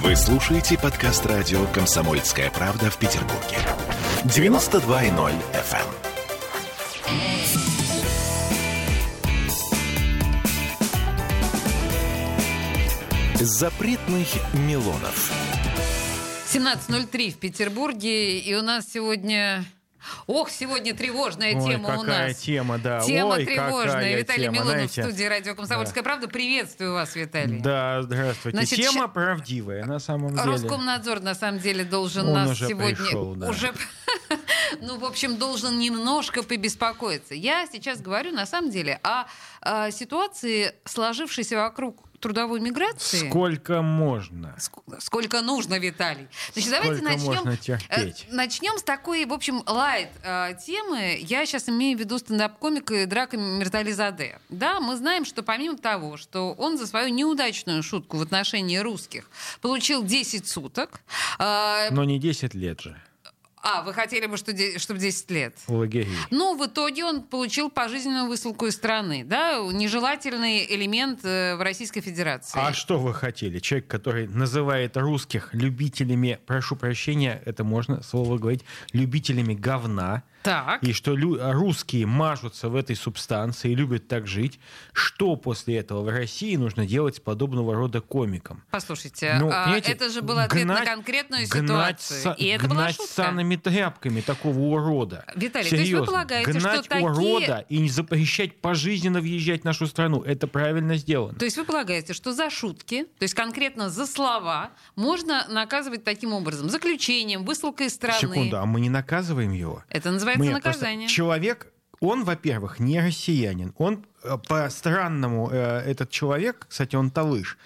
Вы слушаете подкаст радио «Комсомольская правда» в Петербурге. 92.0 FM. Запретных Милонов. 17.03 в Петербурге, и у нас сегодня... Ох, сегодня тревожная Ой, тема у нас. тема, да. Тема Ой, тревожная. Виталий тема, Милонов знаете. в студии радио «Комсомольская правда». Приветствую вас, Виталий. Да, здравствуйте. Значит, Тема ща- правдивая, на самом деле. Роскомнадзор, на самом деле, должен Он нас уже сегодня... пришел, да. Уже, ну, в общем, должен немножко побеспокоиться. Я сейчас говорю, на самом деле, о, э, ситуации, сложившейся вокруг трудовой миграции. Сколько можно? Ск- Сколько нужно, Виталий. Значит, давайте Сколько начнем. можно терпеть? э, Начнем с такой, в общем, лайт э, темы. Я сейчас имею в виду стендап-комика драка Миртали Заде. Да, мы знаем, что помимо того, что он за свою неудачную шутку в отношении русских получил 10 суток. э, Но не 10 лет же а, вы хотели бы, что де- чтобы 10 лет? лагерей. Ну, в итоге он получил пожизненную высылку из страны, да, нежелательный элемент э, в Российской Федерации. А что вы хотели? Человек, который называет русских любителями, прошу прощения, это можно слово говорить, любителями говна, Так. и что лю- русские мажутся в этой субстанции и любят так жить, что после этого в России нужно делать с подобного рода комиком? Послушайте, Ну, а, это же был ответ на гнать- конкретную гнать ситуацию. са- и это была гнать шутка. санными тряпками такого урода. Виталий, то есть вы Серьезно. полагаете, гнать что такие- урода и не запрещать пожизненно въезжать в нашу страну. Это правильно сделано. То есть вы полагаете, что за шутки, то есть конкретно за слова, можно наказывать таким образом? Заключением, высылкой из страны. Секунду, а мы не наказываем его? Это называется Мы просто- наказание. Человек, он, во-первых, не россиянин. Он э, по странному, э, этот человек, кстати, он талыш.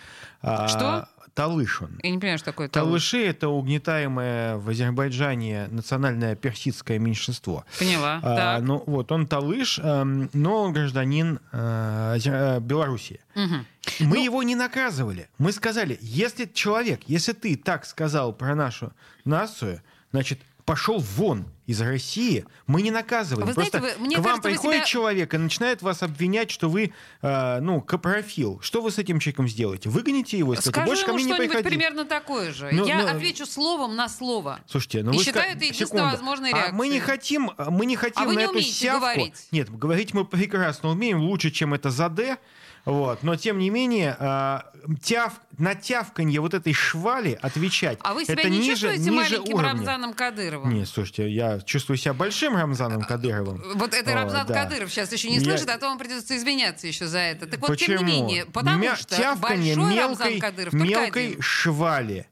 А, Что? Талыш он. Я не понимаю, что такое талыш. Талыши — это угнетаемое в Азербайджане национальное персидское меньшинство. Поняла. А, так. ну вот, он талыш, эм, но он гражданин э, Азер- Белоруссии. Мгм. Мы его не наказывали. Мы сказали, если человек, если ты так сказал про нашу нацию, значит, пошел вон из России, мы не наказываем. Вы знаете, Просто вы- мне к вам кажется, приходит себя- человек и начинает вас обвинять, что вы, э, ну, капрофил. Что вы с этим человеком сделаете? Выгоните его и скажете, Скажу больше ко мне не что-нибудь приходи. примерно такое же. Ну, Я ну, отвечу словом на слово. Слушайте, ну И вы считаю, ска- это единственная возможная А мы не реакция. хотим, мы не хотим А вы на не эту умеете сявку. говорить. Нет, говорить мы прекрасно умеем, лучше, чем это заде. Вот. Но тем не менее, а, тяв, на тявканье вот этой швали отвечать. А вы себя это не ниже, чувствуете ниже маленьким уровня. Рамзаном Кадыровым? Не, слушайте, я чувствую себя большим Рамзаном Кадыровым. Вот это О, Рамзан да. Кадыров сейчас еще не Я- слышит, а то вам придется извиняться еще за это. Так вот, тем Почему? не менее, потому Мя- что тявканье большой Рамзан мелкой, Кадыров только мелкой один. швали.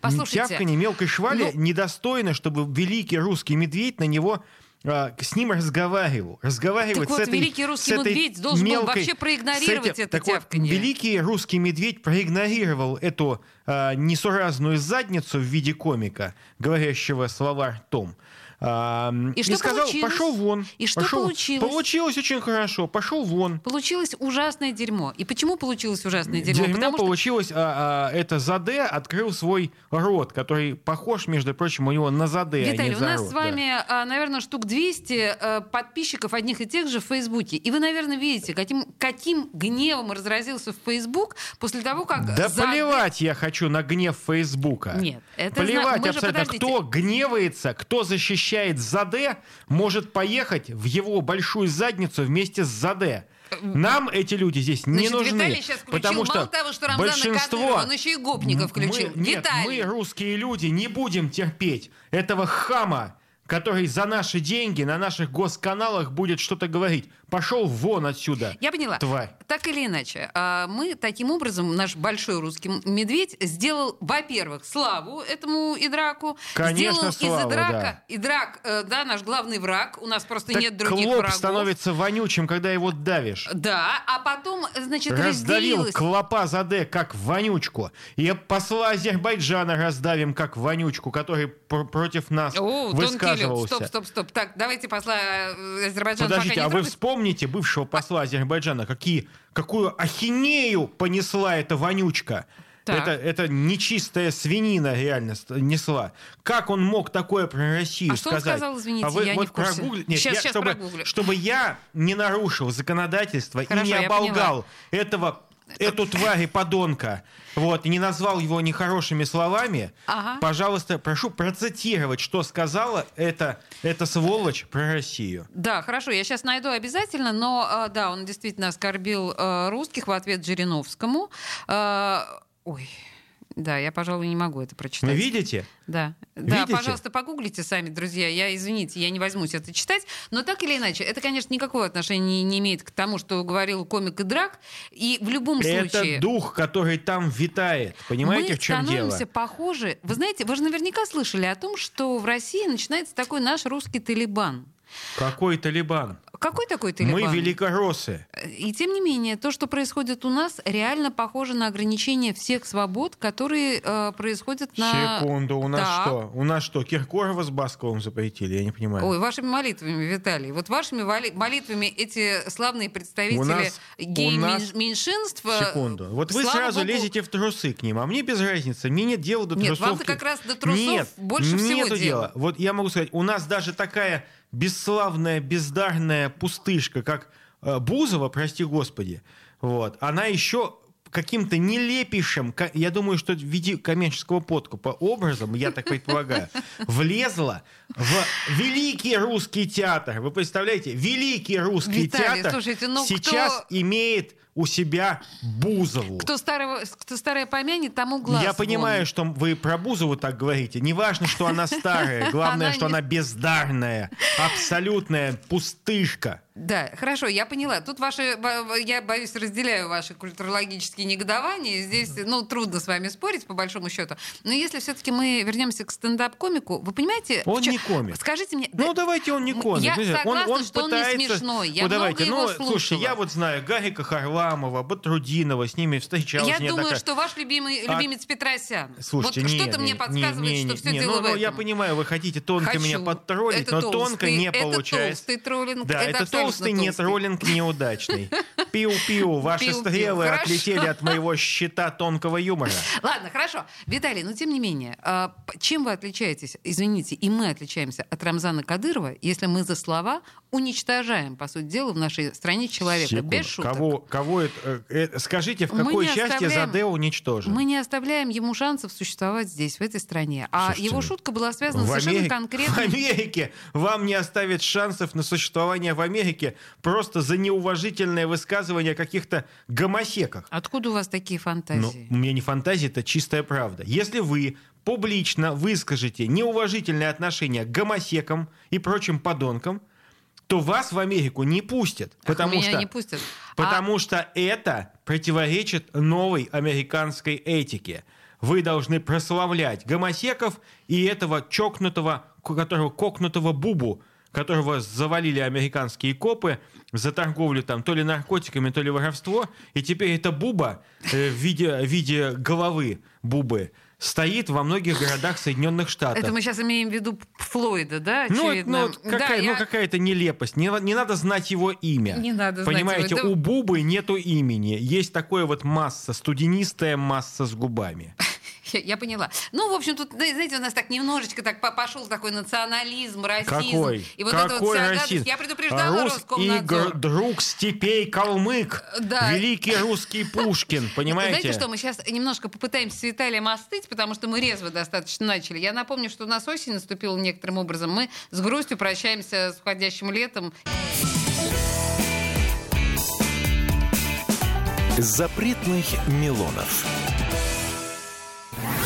Послушайте, Тявканье мелкой швали ну- недостойно, чтобы великий русский медведь на него а, с ним разговаривал. Разговаривать Так вот, с этой, великий русский с этой медведь должен был мелкой- вообще проигнорировать этим- это так вот, тявканье. великий русский медведь проигнорировал эту а, несуразную задницу в виде комика, говорящего слова ртом. А, И что сказал, получилось? пошел вон. И что пошел- получилось? Получилось очень хорошо. Пошел вон. Получилось ужасное дерьмо. И почему получилось ужасное дерьмо? Дерьмо Потому что получилось, а, а, это Заде открыл свой рот, который похож, между прочим, у него на Заде, а Виталий, не у нас рот, с да. вами, а, наверное, штук 200 э, подписчиков одних и тех же в Фейсбуке. И вы, наверное, видите, каким, каким гневом разразился в Фейсбук после того, как... Да за- плевать я хочу на гнев Фейсбука. Нет, это зна- Плевать же, абсолютно. подождите. Кто гневается, кто защищает Заде, может поехать в его большую задницу вместе с Заде. Нам эти люди здесь не Значит, нужны. Виталий сейчас включил потому что мало того, что Рамзана большинство... Кадырова, он еще и гопников включил. Мы, нет, Виталий. мы, русские люди, не будем терпеть этого хама, который за наши деньги на наших госканалах будет что-то говорить. Пошел вон отсюда. Я поняла. Тварь. Так или иначе, а, мы таким образом, наш большой русский медведь сделал, во-первых, славу этому Идраку. Конечно, сделал славу, из Идрака, да. Идрак, э, да, наш главный враг. У нас просто Так нет других клоп врагов. становится вонючим, когда его давишь. Да, а потом, значит, Раздавил разделилась. клопа Заде как вонючку. И посла Азербайджана раздавим как вонючку, который пр- против нас О, тонкий лед. высказывался. Стоп, стоп, стоп. Так, давайте посла э, Азербайджана Подождите, пока а не вы трогать. вспомните бывшего посла Азербайджана, какие, какую ахинею понесла эта вонючка. Так. Это, это нечистая свинина реально несла. Как он мог такое про Россию А что он сказать? сказал, извините, а вы я не вот в курсе. прогугли- Нет, Щас- я- щас чтобы, прогуглю. чтобы я не нарушил законодательство Хорошо, и не оболгал этого эту тварь и подонка, вот, и не назвал его нехорошими словами, Ага. пожалуйста, прошу процитировать, что сказала эта, эта сволочь про Россию. Да, хорошо, я сейчас найду обязательно, но э, да, он действительно оскорбил э, русских в ответ Жириновскому. Э, Ой, да, я, пожалуй, не могу это прочитать. Вы видите? Да. Да, Видите? пожалуйста, погуглите сами, друзья. Я, извините, я не возьмусь это читать. Но так или иначе, это, конечно, никакого отношения не, не имеет к тому, что говорил комик и драк. И в любом Это случае... дух, который там витает. Понимаете, мы в чем дело? становимся похожи. Вы знаете, вы же наверняка слышали о том, что в России начинается такой наш русский талибан. Какой Талибан? Какой такой талибан? Мы великороссы. И тем не менее, то, что происходит у нас, реально похоже на ограничение всех свобод, которые э, происходят на... Секунду, у нас Так. что? У нас что, Киркорова с Басковым запретили? Я не понимаю. Ой, вашими молитвами, Виталий. Вот вашими молитвами эти славные представители У нас- у нас- гей-меньшинств... Секунду. Вот вы сразу богу, лезете в трусы к ним, а мне без разницы. Мне нет дела до Нет, трусов. вам-то как раз до трусов нет, больше всего нету дела. дела. Вот я могу сказать, у нас даже такая бесславная, бездарная пустышка, как э, Бузова, прости господи, вот, она еще каким-то нелепейшим, я думаю, что в виде коммерческого подкупа образом, я так предполагаю, влезла в великий русский театр. Вы представляете, великий русский Виталий, театр слушайте, ну сейчас кто- имеет у себя Бузову. Кто, старого, кто старое помянет, тому глаз Я вон. понимаю, что вы про Бузову так говорите. Не важно, что она старая, главное, Она что не- она бездарная, абсолютная пустышка. Да, хорошо, я поняла. Тут ваши, я боюсь, разделяю ваши культурологические негодования. Здесь, ну, трудно с вами спорить, по большому счету. Но если все-таки мы вернемся к стендап-комику, вы понимаете... Он чё- не комик. Скажите мне... Ну, да- давайте он не комик. я Ну, он, согласна, он что он не пытается... смешной. Я ну, давайте, много ну, его слушайте, слушала. я вот знаю Гарика Харламова, Батрудинова, с ними встречался. Я думаю, неоднократно. что ваш любимый, А- любимец Петросян. Слушайте, вот что-то не, мне не, подсказывает, не, что не, все не, дело ну, в ну, этом. я понимаю, вы хотите тонко Хочу. меня подтроллить, Это но толстый, тонко не это получается. толстый троллинг, Да, это это, абсолютно толстый, не толстый. троллинг неудачный. Пиу-пиу, ваши Пиу-пиу, стрелы хорошо. отлетели от моего щита тонкого юмора. Ладно, хорошо. Виталий, но тем не менее, а, чем вы отличаетесь, извините, и мы отличаемся от Рамзана Кадырова, если мы за слова уничтожаем, по сути дела, в нашей стране человека, Секунду. без шуток. Кого, кого это, э, э, скажите, в какой части Заде уничтожен? Мы не оставляем ему шансов существовать здесь, в этой стране. А Слушайте, его шутка была связана в, совершенно Америке, конкретно. в Америке вам не оставит шансов на существование в Америке просто за неуважительное высказывание о каких-то гомосеках. Откуда у вас такие Ну, фантазии? у меня не фантазия, это чистая правда. Если вы публично выскажете неуважительное отношение к гомосекам и прочим подонкам, то вас в Америку не пустят. Ах, Потому меня что, не пустят. потому что это противоречит новой американской этике. Вы должны прославлять гомосеков и этого чокнутого, которого кокнутого бубу, которого завалили американские копы за торговлю там то ли наркотиками, то ли воровство. И теперь эта буба э, в виде, в виде головы бубы стоит во многих городах Соединенных Штатов. Это мы сейчас имеем в виду Флойда, да, Ну, это- ну, какая, Да, ну, я- какая-то нелепость. Не, не надо знать его имя. Не надо знать Понимаете, его. Да- у Бубы нету имени. Есть такое вот масса, студенистая масса с губами. Я, я поняла. Ну, в общем, тут, знаете, у нас так немножечко так по- пошел такой национализм, расизм. Какой? И вот это вот Какой вся гадость. расизм? Я предупреждала Рус и Роскомнадзор. гр- друг степей калмык. Да. Великий русский Пушкин, понимаете? Знаете что, мы сейчас немножко попытаемся с Виталием остыть, потому что мы резво достаточно начали. Я напомню, что у нас осень наступила некоторым образом. Мы с грустью прощаемся с входящим летом. Запретных Милонов.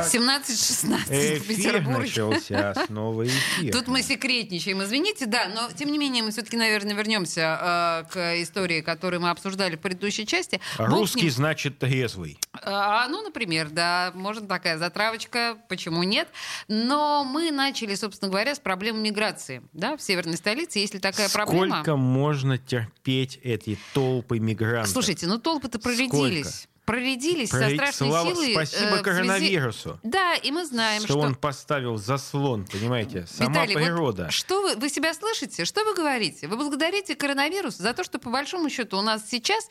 17-16 в Эфир Петербурге. начался, снова эфир. Тут мы секретничаем, извините, да, но тем не менее мы все-таки, наверное, вернемся э, к истории, которую мы обсуждали в предыдущей части. Русский значит трезвый. А, ну, например, да, можно такая затравочка, почему нет. Но мы начали, собственно говоря, с проблемы миграции. Да, в северной столице, если такая проблема. Сколько можно терпеть эти толпы мигрантов? Слушайте, ну толпы-то проредились. Проредились со Проред- страшной слава- силой. Спасибо э, в связи- коронавирусу. Да, и мы знаем, что, что... он поставил заслон, понимаете? Сама Виталий, вот природа. что вы, вы себя слышите? Что вы говорите? Вы благодарите коронавирус за то, что по большому счету у нас сейчас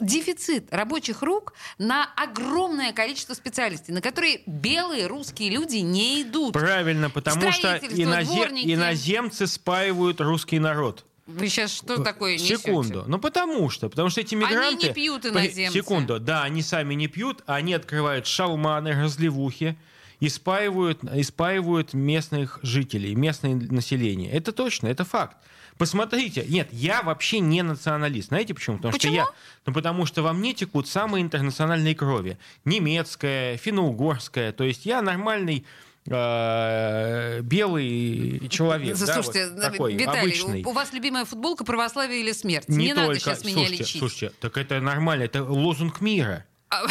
дефицит рабочих рук на огромное количество специальностей, на которые белые русские люди не идут. Правильно, потому что инозе- иноземцы спаивают русский народ. Вы сейчас что такое несете? Секунду. Ну потому что. Потому что эти мигранты... не пьют, иноземцы. Секунду. Да, они сами не пьют, они открывают шалманы, разливухи и спаивают, и спаивают местных жителей, местное население. Это точно, это факт. Посмотрите, нет, я вообще не националист. Знаете почему? Потому Почему? что я, ну потому что во мне текут самые интернациональные крови: немецкая, финно-угорская. То есть я нормальный э, белый человек, да, Слушайте, вот такой Виталий, обычный. у, вас любимая футболка «Православие или смерть». Не, Не, надо только. сейчас меня слушайте, лечить. слушайте, так это нормально, это лозунг мира. А-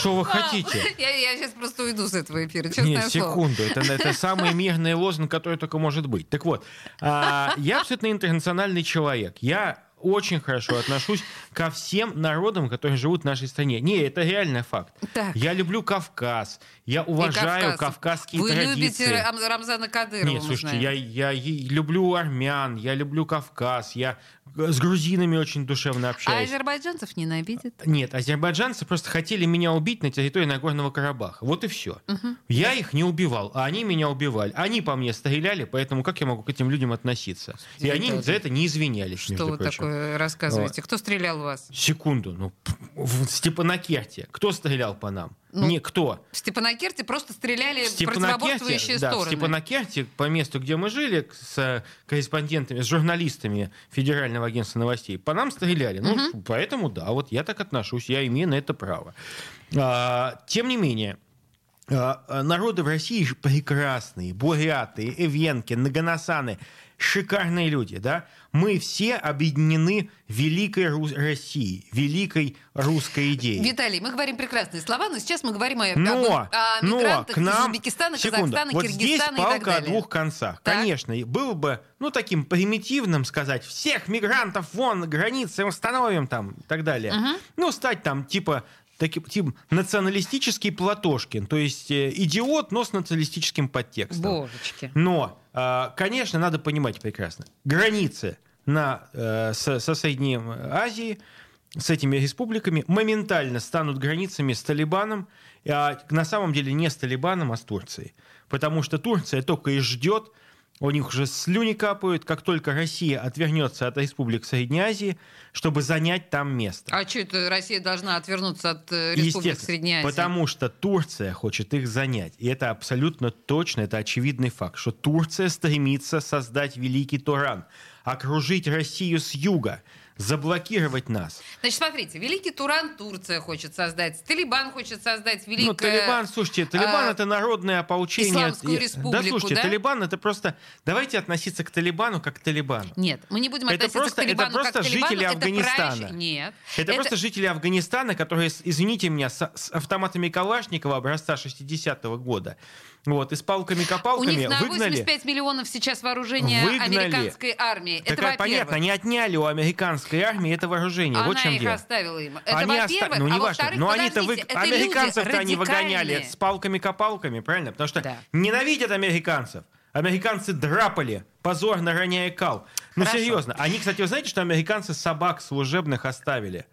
Что вы хотите? Я, я сейчас просто уйду с этого эфира, честное Нет, слово. секунду. Это, это самый мирный лозунг, который только может быть. Так вот, а, я абсолютно интернациональный человек. Я очень хорошо отношусь ко всем народам, которые живут в нашей стране. Не, это реальный факт. Так. Я люблю Кавказ. Я уважаю Кавказ. кавказские Вы традиции. любите Рам- Рамзана Кадырова, Нет, слушайте, я, я люблю армян, я люблю Кавказ, я с грузинами очень душевно А общаюсь. азербайджанцев ненавидит? Нет, азербайджанцы просто хотели меня убить на территории Нагорного Карабаха. Вот и все. Я их не убивал, а они меня убивали. Они по мне стреляли, поэтому как я могу к этим людям относиться? И они за это не извинялись, Что между вы прочим. такое рассказываете? Кто стрелял в вас? Секунду, ну, в Степанакерте. Кто стрелял по нам? Ну, не кто. В Степанакерте просто стреляли В Степанакерте, противоборствующие да, в стороны. Степанакерте, по месту, где мы жили, с э, корреспондентами, с журналистами Федерального агентства новостей, по нам стреляли. Ну, поэтому, да, вот я так отношусь, я имею на это право. А, тем не менее, народы в России же прекрасные, буряты, эвенки, наганасаны, шикарные люди, да? Мы все объединены великой Рус- Россией, великой русской идеей. Виталий, мы говорим прекрасные слова, но сейчас мы говорим о, Но, о но мигрантах к нам, из Узбекистана, секунду, Казахстана, вот здесь Киргизстана и так палка о далее. двух концах. Так. Конечно, было бы, ну, таким примитивным сказать, всех мигрантов вон, границы установим там и так далее. Ну, стать там, типа, таким, типа, националистический Платошкин, то есть э, идиот, но с националистическим подтекстом. Божечки. Но, а, конечно, надо понимать прекрасно. Границы на, э, со, со Средней Азией, с этими республиками, моментально станут границами с Талибаном. А на самом деле не с Талибаном, а с Турцией. Потому что Турция только и ждет, у них уже слюни капают, как только Россия отвернется от республик Средней Азии, чтобы занять там место. А что это Россия должна отвернуться от э, республик Средней Азии? Потому что Турция хочет их занять. И это абсолютно точно, это очевидный факт, что Турция стремится создать великий Туран, окружить Россию с юга, заблокировать нас. Значит, смотрите, Великий Туран Турция хочет создать, Талибан хочет создать Великое... Ну, Талибан, слушайте, Талибан а, это народное ополчение. Исламскую республику, Да, слушайте, да? Талибан это просто... Давайте относиться к Талибану как к Талибану. Нет, мы не будем Это относиться просто- к Талибану это просто как Талибану. жители это Афганистана. праще- Нет. Это, просто жители Афганистана, которые, извините меня, с, с автоматами Калашникова образца 60-го года, вот, и с У палками-копалками них на выгнали... 85 миллионов сейчас вооружение Выгнали. американской армии. Так, это а, во-первых. понятно, они отняли у американской армии это вооружение. Она вот чем их дело. оставила им. Это Они во-первых. оста- Ну, а не важно. во-вторых, Но они-то вы... Американцев-то они выгоняли с палками-копалками, правильно? Потому что Да. ненавидят американцев. Американцы драпали, позорно роняя кал. Ну, Хорошо. серьезно. Они, кстати, вы знаете, что американцы собак служебных оставили?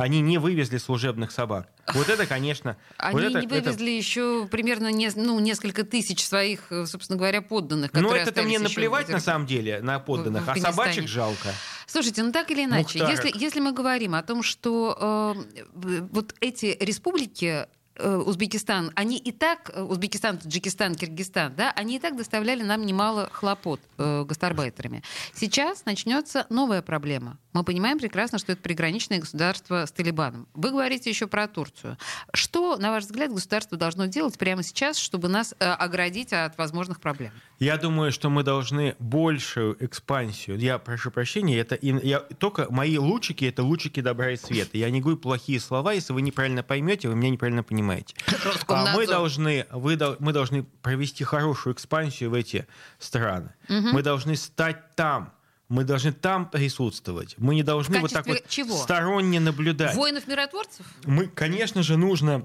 Они не вывезли служебных собак. Вот это, конечно... Они вот это- не это- вывезли еще примерно не- ну, несколько тысяч своих, э, собственно говоря, подданных, Ну, которые это мне наплевать на самом деле на подданных, а собачек жалко. Слушайте, ну так или иначе, если, если мы говорим о том, что э, вот эти республики э, Узбекистан, они и так, э, Узбекистан, Таджикистан, Киргизстан, да, они и так доставляли нам немало хлопот э, гастарбайтерами. Сейчас начнется новая проблема. Мы понимаем прекрасно, что это приграничное государство с Талибаном. Вы говорите еще про Турцию. Что, на ваш взгляд, государство должно делать прямо сейчас, чтобы нас э, оградить от возможных проблем? Я думаю, что мы должны большую экспансию. Я прошу прощения, это я, только мои лучики это лучики добра и света. Я не говорю плохие слова, если вы неправильно поймете, вы меня неправильно понимаете. А мы должны, вы, мы должны провести хорошую экспансию в эти страны. Мы должны стать там мы должны там присутствовать. Мы не должны вот так вот чего? сторонне наблюдать. Воинов-миротворцев? Мы, конечно же, нужно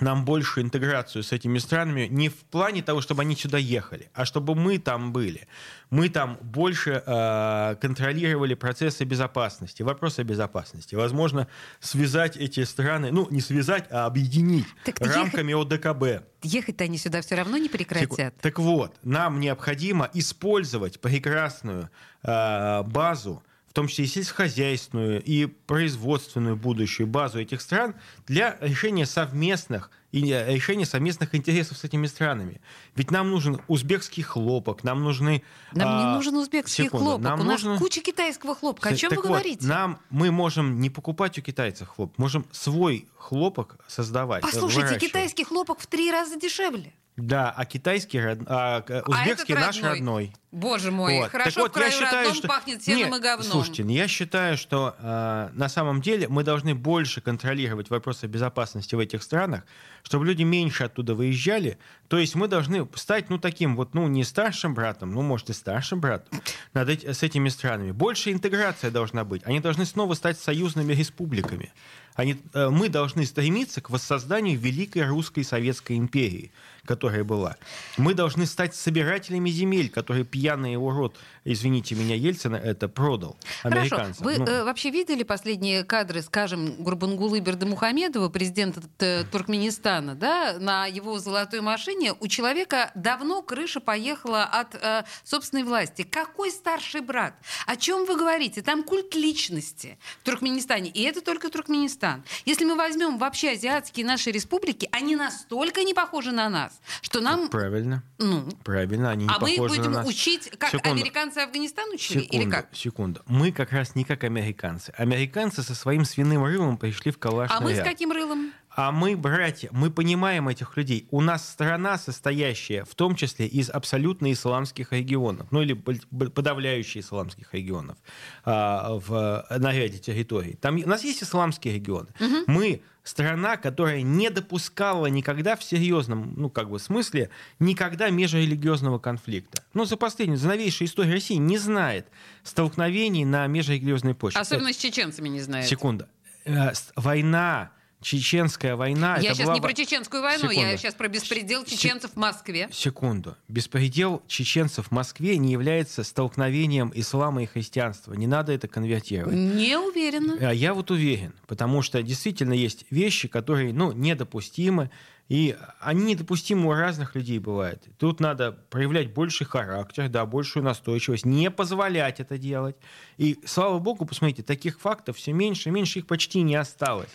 нам большую интеграцию с этими странами не в плане того, чтобы они сюда ехали, а чтобы мы там были. Мы там больше э, контролировали процессы безопасности, вопросы безопасности. Возможно, связать эти страны, ну, не связать, а объединить Так рамками ОДКБ. Ехать-то они сюда все равно не прекратят. Так вот, нам необходимо использовать прекрасную э, базу, в том числе и сельскохозяйственную, и производственную будущую базу этих стран для решения совместных и э, решения совместных интересов с этими странами. Ведь нам нужен узбекский хлопок, нам нужны... Нам не а, нужен узбекский секунду, хлопок. нам У нас нужно- куча китайского хлопка. О чем так вы вот, говорите? нам, мы можем не покупать у китайцев хлопок, можем свой хлопок создавать. Послушайте, китайский хлопок в три раза дешевле. Да, а китайский, род- а, э, узбекский а наш родной. Боже мой, Вот. хорошо Так вот, в краю я считаю, что... пахнет сеном Нет, и говном. Слушайте, я считаю, что э, на самом деле мы должны больше контролировать вопросы безопасности в этих странах, чтобы люди меньше оттуда выезжали. То есть мы должны стать, ну, таким вот, ну, не старшим братом, ну, может, и старшим братом над эти- с этими странами. Больше интеграция должна быть. Они должны снова стать союзными республиками. Они, э, мы должны стремиться к воссозданию великой русской советской империи, которая была. Мы должны стать собирателями земель, которые пьяный урод, извините меня, Ельцина, это продал Хорошо. американцам. Вы Ну, э, вообще видели последние кадры, скажем, Гурбангулы Бердымухамедова, президента э, Туркменистана, да, на его золотой машине у человека давно крыша поехала от э, собственной власти. Какой старший брат? О чем вы говорите? Там культ личности в Туркменистане, и это только Туркменистан. Если мы возьмем вообще азиатские наши республики, они настолько не похожи на нас, что нам, Правильно. ну, Правильно, они не а мы похожи будем на нас. учить, как Секунду. американцы Афганистан учили, или Секунду, как? секунду. Мы как раз не как американцы. Американцы со своим свиным рылом пришли в калашный А мы с каким рылом? А мы, братья, мы понимаем этих людей. У нас страна, состоящая в том числе из абсолютно исламских регионов, ну или подавляющих исламских регионов а, в, на ряде территорий. Там у нас есть исламские регионы. Мы страна, которая не допускала никогда в серьезном, ну как бы смысле, никогда межрелигиозного конфликта. Ну за последнюю, за новейшую историю России не знает столкновений на межрелигиозной почве. Особенно с чеченцами не знаете. Секунда. Э, Война, чеченская война. Я сейчас была не про чеченскую войну, я Секунду. сейчас про беспредел чеченцев в Москве. Секунду. Беспредел чеченцев в Москве не является столкновением ислама и христианства. Не надо это конвертировать. Не уверена. А Я вот уверен, потому что действительно есть вещи, которые ну, недопустимы, и они недопустимы у разных людей бывают. Тут надо проявлять больший характер, да, большую настойчивость, не позволять это делать. И, слава богу, посмотрите, таких фактов все меньше и меньше, их почти не осталось.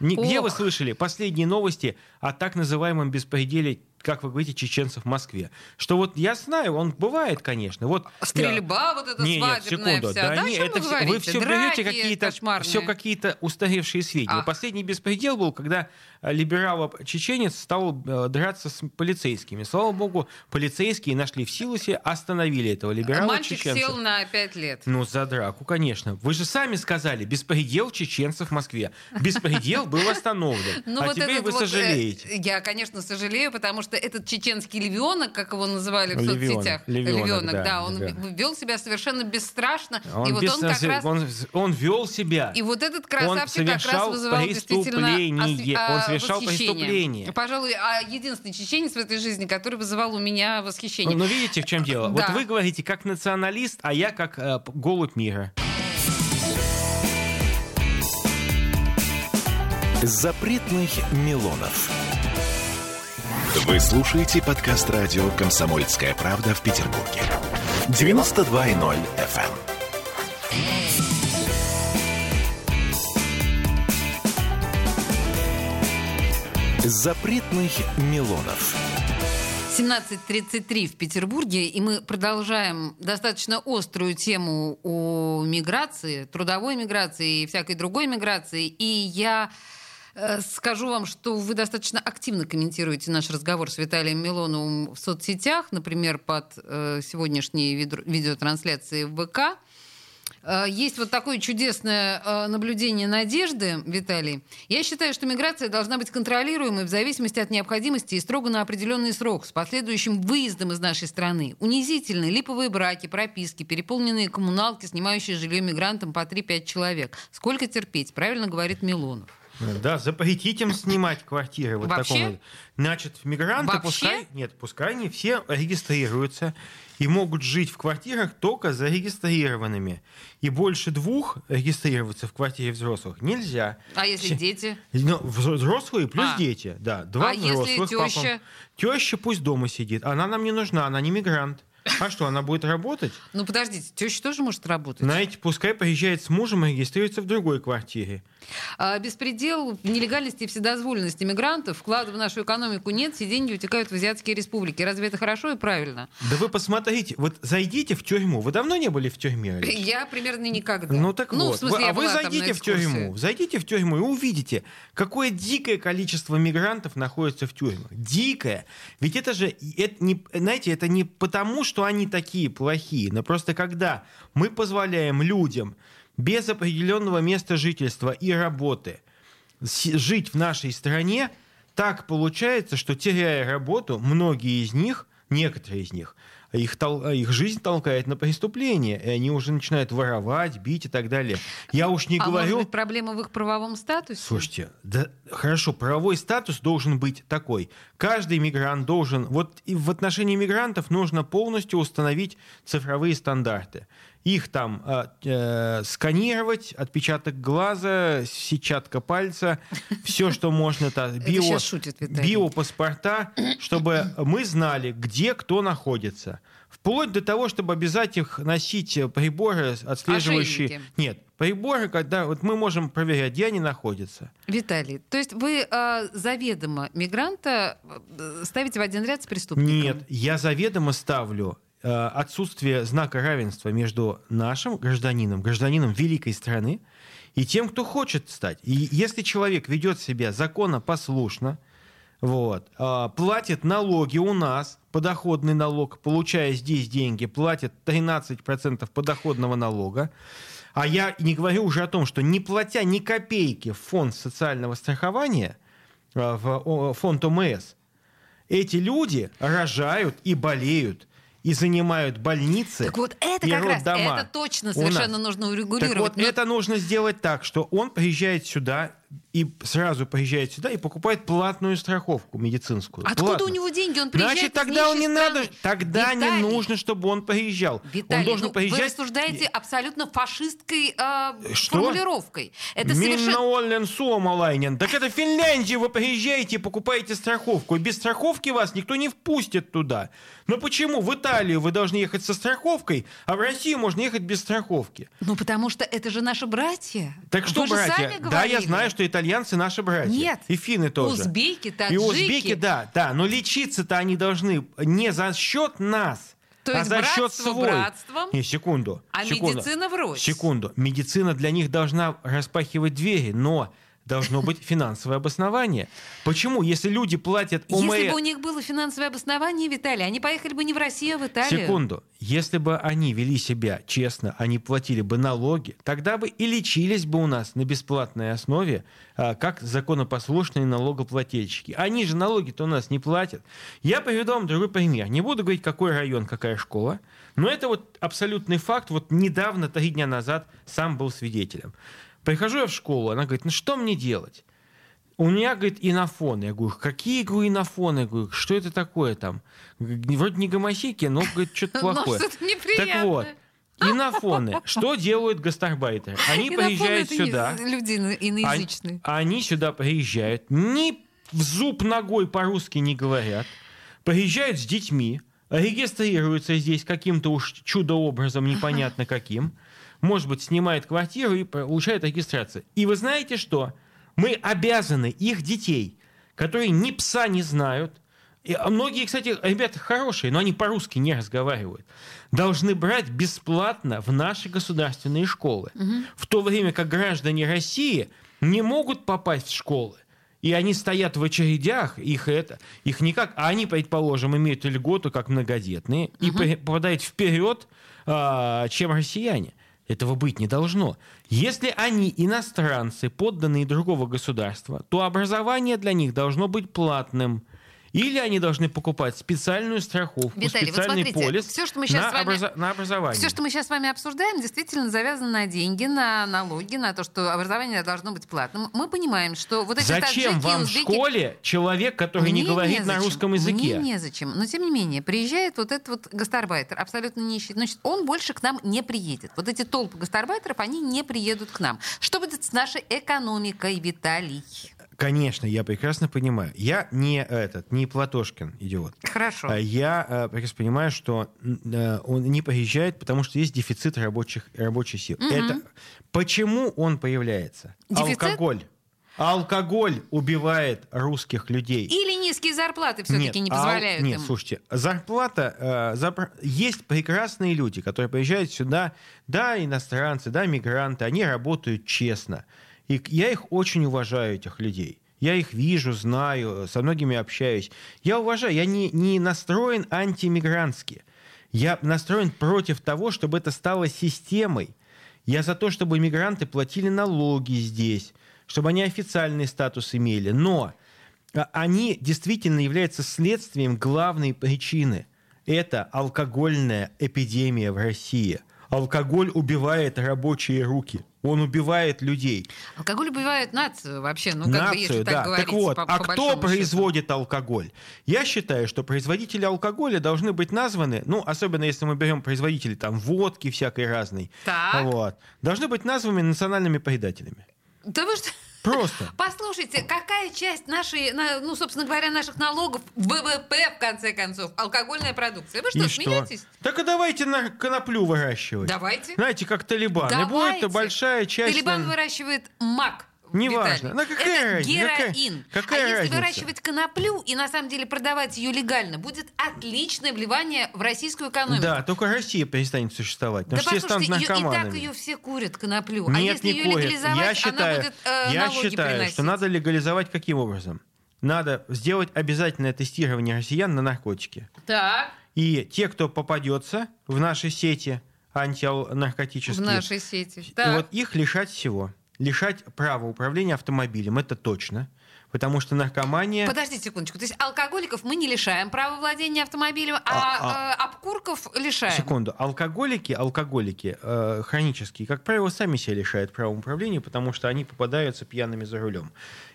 Где вы Ох. слышали последние новости о так называемом беспределе, как вы говорите, чеченцев в Москве? Что вот я знаю, он бывает, конечно. Вот Стрельба вот эта не, нет, свадебная секунду. вся. Да, Да, о не, чем это вы говорите? вы все берете какие-то, все какие-то устаревшие сведения. Ах. Последний беспредел был, когда э, либерал-чеченец стал э, драться с полицейскими. Слава богу, полицейские нашли в силусе, остановили этого Мальчик либерала-чеченца. сел на пять лет. Ну, за драку, конечно. Вы же сами сказали, беспредел чеченцев в Москве. Беспредел был остановлен. Ну, а теперь вы э, сожалеете. я, конечно, сожалею, потому что этот чеченский львенок, как его называли в Львенок, соцсетях, львенок, да, да, он да. вел себя совершенно бесстрашно. Он, и вот он как раз... он, он вел себя. И вот этот красавчик как раз вызывал действительно ос- а, Он совершал восхищение. преступление. Пожалуй, а единственный чеченец в этой жизни, который вызывал у меня восхищение. Ну, видите, в чем дело? Вот Да. вы говорите как националист, а я как э, голубь мира. Запретных Милонов. Вы слушаете подкаст радио «Комсомольская правда» в Петербурге. 92.0 FM. Запретных Милонов. 17.33 в Петербурге, и мы продолжаем достаточно острую тему о миграции, трудовой миграции и всякой другой миграции. И я скажу вам, что вы достаточно активно комментируете наш разговор с Виталием Милоновым в соцсетях, например, под э, сегодняшней видеотрансляцией в ВК. Э, Есть вот такое чудесное э, наблюдение надежды, Виталий. Я считаю, что миграция должна быть контролируемой в зависимости от необходимости и строго на определенный срок, с последующим выездом из нашей страны. Унизительные липовые браки, прописки, переполненные коммуналки, снимающие жилье мигрантам по 3-5 человек. Сколько терпеть, правильно говорит Милонов. Да, запретить им снимать квартиры. Вот Вообще? такому. Значит, мигранты Вообще? пускай... Нет, пускай они все регистрируются и могут жить в квартирах только зарегистрированными. И больше двух регистрироваться в квартире взрослых нельзя. А если дети? Ну, взро- взрослые плюс А. дети, да. Два А если взрослых. папа- теща? Теща пусть дома сидит. Она нам не нужна, она не мигрант. А что, она будет работать? Ну, подождите, теща тоже может работать. Знаете, пускай приезжает с мужем и регистрируется в другой квартире. А, Беспредел, нелегальности и вседозволенности мигрантов, вклада в нашу экономику нет, все деньги утекают в азиатские республики. Разве это хорошо и правильно? Да вы посмотрите, вот зайдите в тюрьму. Вы давно не были в тюрьме? Алексей? Я примерно никогда. Ну так ну, вот. в смысле, а вы зайдите в тюрьму. Зайдите в тюрьму и увидите, какое дикое количество мигрантов находится в тюрьмах. Дикое. Ведь это же, это не, знаете, это не потому, что они такие плохие, но просто когда мы позволяем людям без определенного места жительства и работы жить в нашей стране, так получается, что теряя работу, многие из них, некоторые из них, их, тол- их жизнь толкает на преступление, и они уже начинают воровать, бить и так далее. Я уж не а говорю... может быть, проблема в их правовом статусе? Слушайте, да, хорошо, правовой статус должен быть такой. Каждый мигрант должен... Вот и в отношении мигрантов нужно полностью установить цифровые стандарты. Их там э, э, сканировать, отпечаток глаза, сетчатка пальца, все, что можно, та, био, шутит биопаспорта, чтобы мы знали, где кто находится. Вплоть до того, чтобы обязать их носить приборы, отслеживающие... Ошейники. Нет, приборы, когда вот мы можем проверять, где они находятся. Виталий, то есть вы э, заведомо мигранта э, ставите в один ряд с преступником? Нет, я заведомо ставлю отсутствие знака равенства между нашим гражданином, гражданином великой страны, и тем, кто хочет стать. И если человек ведет себя законопослушно, вот, а, платит налоги у нас, подоходный налог, получая здесь деньги, платит 13% подоходного налога, а я не говорю уже о том, что не платя ни копейки в фонд социального страхования, а, в фонд ОМС, эти люди рожают и болеют, и занимают больницы. Так вот это и как раз, роддома это точно совершенно нужно Так урегулировать. вот, Но- это нужно сделать так, что он приезжает сюда и сразу приезжает сюда и покупает платную страховку медицинскую. Откуда Платную. у него деньги? Он приезжает Значит, тогда он не нищей надо, страны. тогда не Виталий, нужно, чтобы он приезжал. Виталий, он должен ну, вы приезжать. рассуждаете абсолютно фашистской э, Что? формулировкой. Это совершенно... Suomalainen. Так это в Финляндию вы приезжаете и покупаете страховку. И без страховки вас никто не впустит туда. Но почему в Италию вы должны ехать со страховкой, а в Россию можно ехать без страховки? Ну, потому что это же наши братья. Так что, Вы братья? Да, я знаю, что итальянцы наши братья. Нет. И финны тоже. Узбеки, И таджики. узбеки, да, да. Но лечиться-то они должны не за счет нас, То а есть за счет свой. братством, Не, секунду. а секунду. медицина врозь. Секунду. Медицина для них должна распахивать двери, но должно быть финансовое обоснование. Почему? Если люди платят ОМЭ... Если бы у них было финансовое обоснование, Виталий, они поехали бы не в Россию, а в Италию. Секунду. Если бы они вели себя честно, они платили бы налоги, тогда бы и лечились бы у нас на бесплатной основе, а, как законопослушные налогоплательщики. Они же налоги-то у нас не платят. Я приведу вам другой пример. Не буду говорить, какой район, какая школа, но это вот абсолютный факт. Вот недавно, три дня назад, сам был свидетелем. Прихожу я в школу, она говорит, ну что мне делать? У меня, говорит, инофоны. Я говорю, какие, говорю, инофоны? Я говорю, что это такое там? Вроде не гомосеки, но, говорит, что-то плохое. Так вот, инофоны. Что делают гастарбайтеры? Они Инофоны приезжают сюда. Люди ино- иноязычные. Они, они сюда приезжают, ни в зуб ногой по-русски не говорят, приезжают с детьми, регистрируются здесь каким-то уж чудо-образом, непонятно каким, может быть, снимает квартиру и получает регистрацию. И вы знаете что? Мы обязаны их детей, которые ни пса не знают, и, а многие, кстати, ребята хорошие, но они по-русски не разговаривают. Должны брать бесплатно в наши государственные школы. В то время как граждане России не могут попасть в школы. И они стоят в очередях, их это, их никак, а они, предположим, имеют льготу как многодетные и при- попадают вперед, а, чем россияне. Этого быть не должно. Если они иностранцы, подданные другого государства, то образование для них должно быть платным. Или они должны покупать специальную страховку, Виталий, вот специальный смотрите, полис всё, что мы сейчас на, вами- образа- на образование. Все, что мы сейчас с вами обсуждаем, действительно завязано на деньги, на налоги, на то, что образование должно быть платным. Мы понимаем, что вот эти Зачем таджики вам в узбеки- школе человек, который не Мне говорит на незачем. русском языке? Мне незачем. Но тем не менее, приезжает вот этот вот гастарбайтер, абсолютно нищий. Значит, он больше к нам не приедет. Вот эти толпы гастарбайтеров, они не приедут к нам. Что будет с нашей экономикой, Виталий? Конечно, я прекрасно понимаю. Я не этот, не Платошкин, идиот. Хорошо. А Я э, прекрасно понимаю, что э, он не приезжает, потому что есть дефицит рабочих, рабочей силы. Это почему он появляется? Дефицит? Алкоголь. Алкоголь убивает русских людей. Или низкие зарплаты все-таки не ал- позволяют Нет, им. слушайте, зарплата... э, запр- Есть прекрасные люди, которые приезжают сюда, да, иностранцы, да, мигранты, они работают честно. И я их очень уважаю, этих людей. Я их вижу, знаю, со многими общаюсь. Я уважаю, я не, не настроен антимигрантски. Я настроен против того, чтобы это стало системой. Я за то, чтобы мигранты платили налоги здесь, чтобы они официальный статус имели. Но а, они действительно являются следствием главной причины. Это алкогольная эпидемия в России. Алкоголь убивает рабочие руки. Он убивает людей. Алкоголь убивает нацию вообще, ну как бы если Нацию, так да. говорить. так вот, по- а по кто счету. производит алкоголь? Я считаю, что производители алкоголя должны быть названы, ну, особенно если мы берем производителей там водки всякой разной, Так. вот, должны быть названы национальными предателями. Да вы что? Просто. Послушайте, какая часть нашей, на- ну, собственно говоря, наших налогов ВВП, в конце концов, алкогольная продукция? Вы что, И смеетесь? Так и давайте на коноплю выращивать. Давайте. Знаете, как Талибан. И Давайте. будет большая часть... Талибан на- выращивает мак. Неважно. Ну, какая Это разница? Какая- героин. какая а если разница? выращивать коноплю и на самом деле продавать ее легально, будет отличное вливание в российскую экономику. Да, только Россия перестанет существовать. Да Потому что все станут ее, и так ее все курят, коноплю. а Нет, если не ее курят. легализовать, Я она считаю, будет э, я считаю приносить. что надо легализовать каким образом? Надо сделать обязательное тестирование россиян на наркотики. Так, И те, кто попадется в наши сети антинаркотические, в нашей сети. Так. вот их лишать всего. Лишать права управления автомобилем, это точно. Потому что наркомания... Подождите секундочку. То есть алкоголиков мы не лишаем права владения автомобилем, а, А- э, обкурков лишаем. Секунду. Алкоголики, алкоголики э, хронические, как правило, сами себя лишают права управления, потому что они попадаются пьяными за рулем.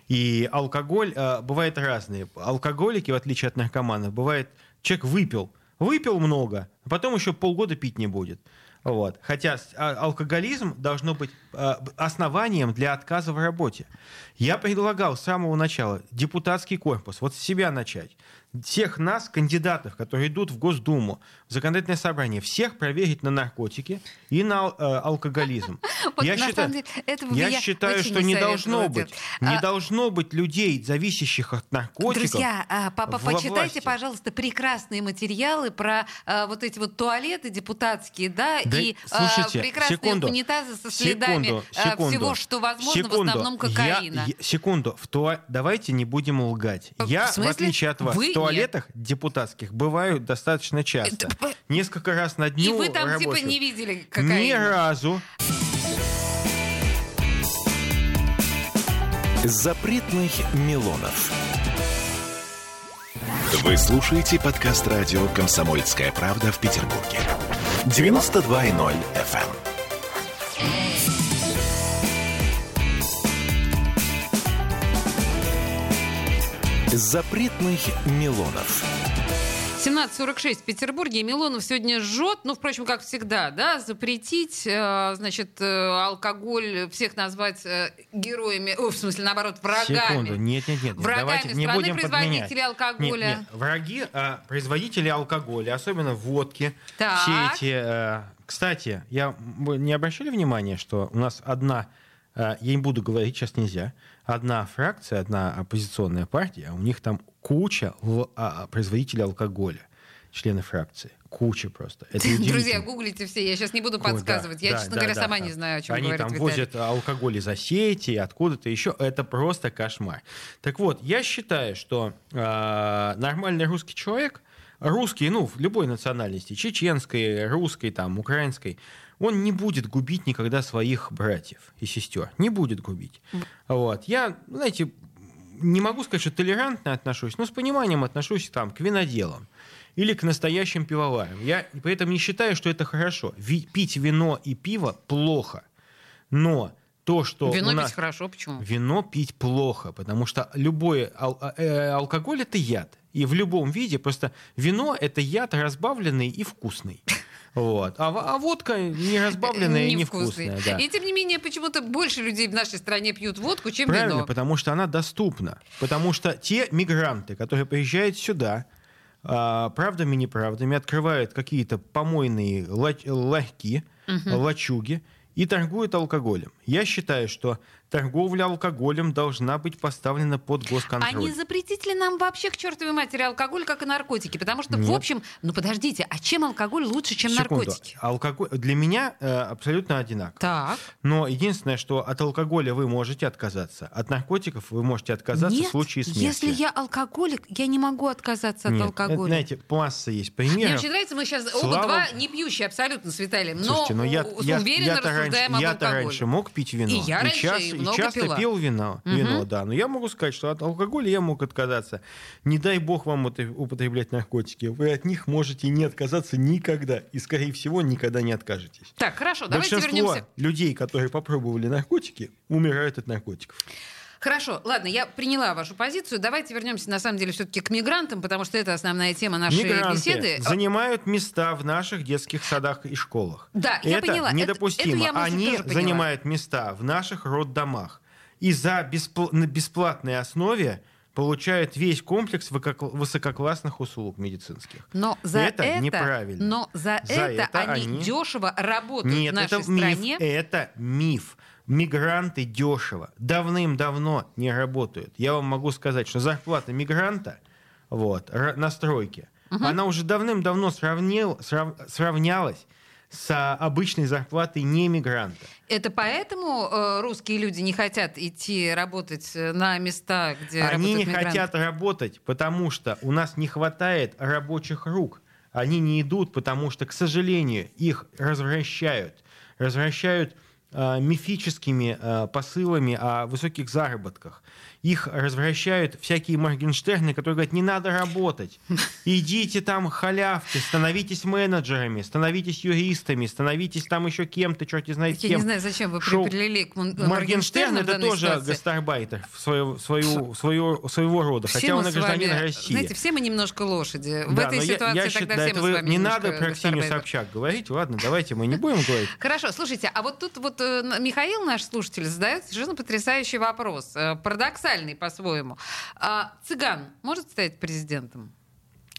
И алкоголь э, бывает разный. Алкоголики, в отличие от наркоманов, бывает, человек выпил, выпил много, а потом еще полгода пить не будет. Вот. Хотя а, алкоголизм должно быть э, основанием для отказа в работе. Я предлагал с самого начала депутатский корпус, вот с себя начать. Всех нас, кандидатов, которые идут в Госдуму, в законодательное собрание, всех проверить на наркотики и на э, алкоголизм. Я считаю, я считаю что не должно быть, не А- должно быть людей, зависящих от наркотиков. Друзья, а, почитайте, пожалуйста, прекрасные материалы про а, вот эти вот туалеты депутатские, да, и прекрасные унитазы со следами всего, что возможно, в основном кокаина. Секунду, давайте не будем лгать. Я, в, отличие от вас, в туалетах депутатских бываю достаточно часто. Это Несколько раз на И дню вы там работаю. типа не видели Ни кокаина. разу. Запретных Милонов. Вы слушаете подкаст радио «Комсомольская правда» в Петербурге. 92.0 FM. Запретных Милонов. 17.46 в Петербурге. И Милонов сегодня жжет, ну, впрочем, как всегда, да, запретить, э, значит, э, алкоголь, всех назвать э, героями, о, в смысле, наоборот, врагами. Секунду. Нет, нет, нет. Врагами Давайте не страны будем производителей подменять. алкоголя. Нет, нет. Враги а, производители алкоголя, особенно водки. Так. Все эти... э, кстати, я, вы не обращали внимания, что у нас одна... э, я не буду говорить, сейчас нельзя. Одна фракция, одна оппозиционная партия, а у них там куча л- а, производителей алкоголя, члены фракции. Куча просто. Это Друзья, гуглите все, я сейчас не буду Ой, да, подсказывать. Я, да, честно да, говоря, сама не знаю, о чем Они говорит там Виталий. возят алкоголь из Осетии, откуда-то еще. Это просто кошмар. Так вот, я считаю, что э, нормальный русский человек русский, ну, в любой национальности, чеченской, русской, там, украинской, он не будет губить никогда своих братьев и сестер. Не будет губить. Вот. Я, знаете, не могу сказать, что толерантно отношусь, но с пониманием отношусь там, к виноделам или к настоящим пивоварам. Я поэтому не считаю, что это хорошо. Ви- пить вино и пиво плохо. Но то, что Вино у пить нас... хорошо, почему? Вино пить плохо, потому что любой ал- а- э, алкоголь это яд. И в любом виде просто вино это яд разбавленный и вкусный. Вот. А, а водка не разбавленная и Невкусный. невкусная. Да. И тем не менее, почему-то больше людей в нашей стране пьют водку, чем Правильно, вино. потому что она доступна. Потому что те мигранты, которые приезжают сюда, а, правдами неправдами, открывают какие-то помойные ла- ларьки, лачуги и торгуют алкоголем. Я считаю, что торговля алкоголем должна быть поставлена под А госконтроль. не запретить ли нам вообще к чертовой матери алкоголь, как и наркотики? Потому что, в Нет. общем, ну подождите, а чем алкоголь лучше, чем Секунду. наркотики? Алкоголь для меня э, абсолютно одинаково. Так. Но единственное, что от алкоголя вы можете отказаться, от наркотиков вы можете отказаться Нет, в случае смерти. если я алкоголик, я не могу отказаться от Нет, алкоголя. это, знаете, масса есть Мне примеров. очень нравится, мы сейчас оба Слава- два не пьющие абсолютно с Виталием, но, Слушайте, но я, у- я, уверенно я-то рассуждаем раньше, об алкоголе. раньше мог пить вино. И я раньше час- и много часто пила. пил вино, Мгм. вино, да. Но я могу сказать, что от алкоголя я мог отказаться. Не дай бог вам употреблять наркотики. Вы от них можете не отказаться никогда. И, скорее всего, никогда не откажетесь. Так, хорошо, давайте Большинство вернемся. людей, которые попробовали наркотики, умирают от наркотиков. Хорошо, ладно, я приняла вашу позицию. Давайте вернемся, на самом деле, все-таки к мигрантам, потому что это основная тема нашей Мигранты беседы. занимают места в наших детских садах и школах. Да, я это поняла. Это- недопустимо. эту я мысль Они поняла. занимают места в наших роддомах. И за беспл- на бесплатной основе получают весь комплекс высококлассных услуг медицинских. Но за Это это, неправильно. Но за, За это, это они, они- дешево работают Нет, в нашей это миф. стране. Это миф. Мигранты дешево. Давным-давно не работают. Я вам могу сказать, что зарплата мигранта вот, на стройке, она уже давным-давно сравнил, срав- сравнялась с обычной зарплатой не мигранта. Это поэтому э, русские люди не хотят идти работать э, на места, где Они не мигранты? хотят работать, потому что у нас не хватает рабочих рук. Они не идут, потому что, к сожалению, их развращают. Развращают мифическими э, посылами о высоких заработках. Их развращают всякие Моргенштерны, которые говорят, не надо работать. Идите там халявьте, становитесь менеджерами, становитесь юристами, становитесь там еще кем-то, черт не знает Я кем. не знаю, зачем вы Шоу- приплели к Моргенштерн Моргенштерну в это тоже ситуации. гастарбайтер в свою, свою, свою, своего рода, Все хотя он и гражданин вами, России. Знаете, все мы немножко лошади. в Да, этой я- ситуации я тогда считаю, все это мы вы- с вами Не надо про Ксению. Собчак говорить. Ладно, давайте мы не будем говорить. Хорошо, слушайте, а вот тут вот э, н- Михаил, наш слушатель, задает совершенно потрясающий вопрос, э, парадоксальный по-своему. А цыган может стать президентом?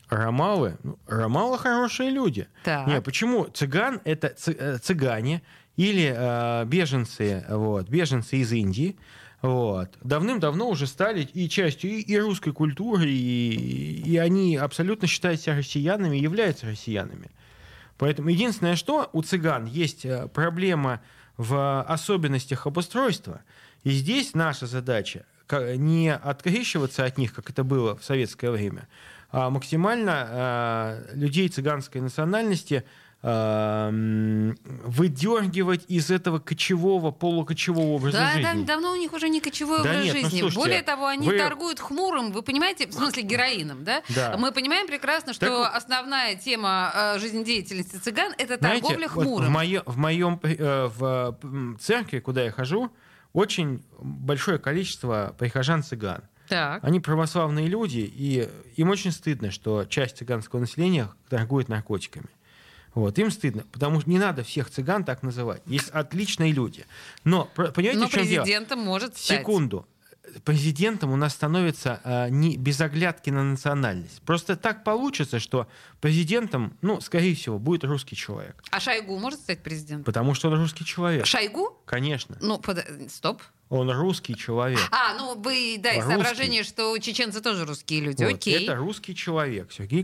Ромалы? Ну, Ромалы хорошие люди. Так. Не, почему? Цыган — это э, цыгане или э, беженцы, вот, беженцы из Индии, вот, давным-давно уже стали и частью и, и русской культуры, и, и они абсолютно считают себя россиянами, являются россиянами. Поэтому единственное, что у цыган есть э, проблема в особенностях обустройства, и здесь наша задача не открещиваться от них, как это было в советское время, а максимально э, людей цыганской национальности выдергивать из этого кочевого, полукочевого образа Да, да, жизни. давно у них уже не кочевой Да образ нет, ну, жизни. слушайте, Более того, они вы- торгуют хмурым, вы понимаете, в смысле героином, да? Да. Мы понимаем прекрасно, что Так вот- основная тема э, жизнедеятельности цыган — это Знаете, торговля вот хмурым. в, моё- в моем э, в церкви, куда я хожу, очень большое количество прихожан цыган. Так. Они православные люди, и им очень стыдно, что часть цыганского населения торгует наркотиками. Вот, им стыдно, потому что не надо всех цыган так называть. Есть отличные люди. Но, понимаете, Но в чем дело? может стать. Секунду. Президентом у нас становится а, не без оглядки на национальность. Просто так получится, что президентом, ну, скорее всего, будет русский человек. А Шойгу может стать президентом? Потому что он русский человек. Шойгу? Конечно. Ну, под- стоп. Он русский человек. А, ну вы, да, из Русский. что чеченцы тоже русские люди. Вот, Окей. Это русский человек, Сергей.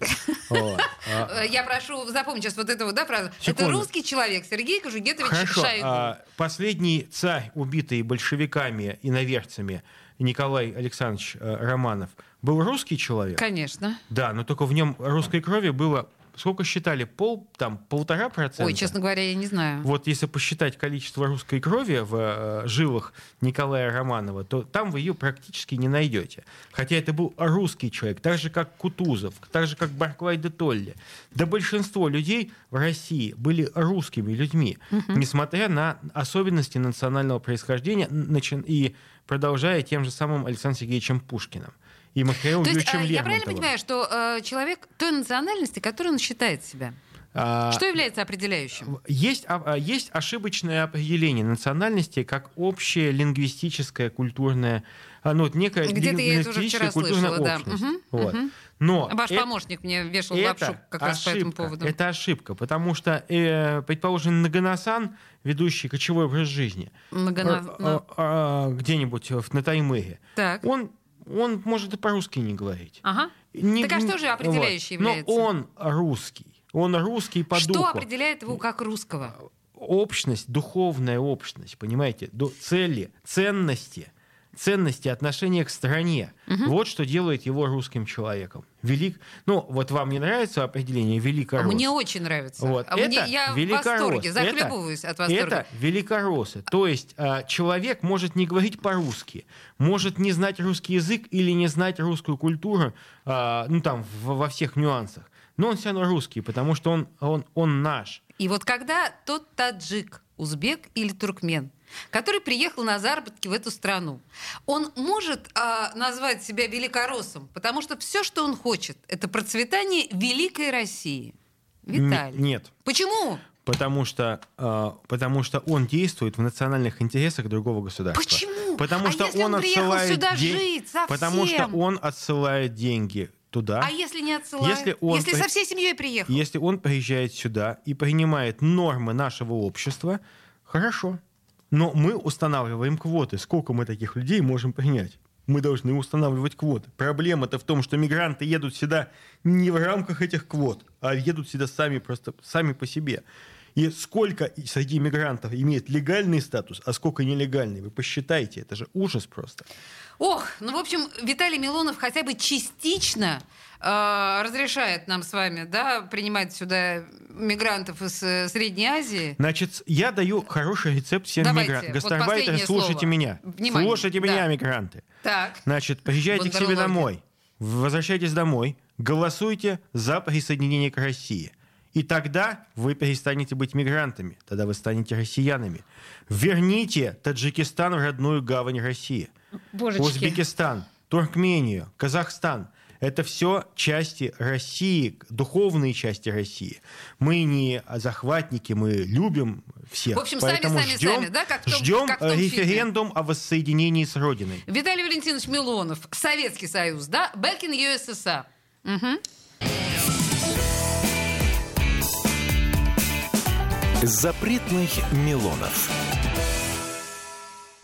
Вот. А, Э, Я прошу запомнить сейчас вот эту вот, да, фразу. Это русский человек, Сергей Кожугетович Хорошо. Шойгу. а, Последний царь, убитый большевиками и наверцами, Николай Александрович э, Романов был русский человек. Конечно. Да, но только в нем русской крови было сколько считали? Пол, там, полтора процента? Ой, честно говоря, я не знаю. Вот если посчитать количество русской крови в э, жилах Николая Романова, то там вы ее практически не найдете. Хотя это был русский человек, так же, как Кутузов, так же, как Барклай де Толли. Да большинство людей в России были русскими людьми, угу. несмотря на особенности национального происхождения и продолжая тем же самым Александром Сергеевичем Пушкиным и Михаилом То есть, Юрьевичем Я правильно понимаю, что э, человек той национальности, которой он считает себя? А, что является определяющим? Есть, а, есть ошибочное определение национальности как общее лингвистическое, культурное, а, ну, некое Где-то я это уже вчера слышала, да. Угу, вот. угу. Но Ваш это, помощник мне вешал лапшу как раз ошибка, по этому поводу. Это ошибка, потому что, э, предположим, Наганасан, ведущий кочевой образ жизни, Нагана... э, э, э, где-нибудь на Таймыре, так. он он может и по-русски не говорить. Ага. Не, так а что же определяющий вот. является? Но он русский. Он русский по что духу. Что определяет его как русского? Общность, духовная общность, понимаете? Цели, ценности, ценности отношения к стране. Угу. Вот что делает его русским человеком. Велик... Ну, вот вам не нравится определение великорос? Мне очень нравится. Вот. А это мне, я великорос. в восторге, захлебываюсь это, от восторга. Это великоросы. То есть а, человек может не говорить по-русски, может не знать русский язык или не знать русскую культуру, а, ну там, в, во всех нюансах. Но он все равно русский, потому что он, он, он наш. И вот когда тот таджик, узбек или туркмен который приехал на заработки в эту страну. Он может э, назвать себя великороссом, потому что все, что он хочет, это процветание великой России. Виталий. Нет. Почему? Потому что, э, потому что он действует в национальных интересах другого государства. Почему? Потому а что если он, он отсылает сюда день... жить совсем? Потому что он отсылает деньги туда. А если не отсылает? Если, он если со всей семьей приехал? Если он приезжает сюда и принимает нормы нашего общества, хорошо. Но мы устанавливаем квоты. Сколько мы таких людей можем принять? Мы должны устанавливать квоты. Проблема-то в том, что мигранты едут сюда не в рамках этих квот, а едут сюда сами просто сами по себе. И сколько среди мигрантов имеет легальный статус, а сколько нелегальный, вы посчитайте, это же ужас просто. Ох, ну, в общем, Виталий Милонов хотя бы частично э, разрешает нам с вами, да, принимать сюда мигрантов из э, Средней Азии. Значит, я даю хороший рецепт всем мигрантам. Гастарбайтеры, вот слушайте слово. меня. Внимание. Слушайте да. меня, мигранты. Так. Значит, приезжайте к себе домой, возвращайтесь домой, голосуйте за присоединение к России. И тогда вы перестанете быть мигрантами, тогда вы станете россиянами. Верните Таджикистан в родную гавань России. Божечки. Узбекистан, Туркмению, Казахстан. Это все части России, духовные части России. Мы не захватники, мы любим всех. В общем, Поэтому сами, ждем, сами, да, как том, ждем как том референдум фильме. о воссоединении с Родиной. Виталий Валентинович Милонов, Советский Союз, да? Back in USSR. Угу. Запретных Милонов.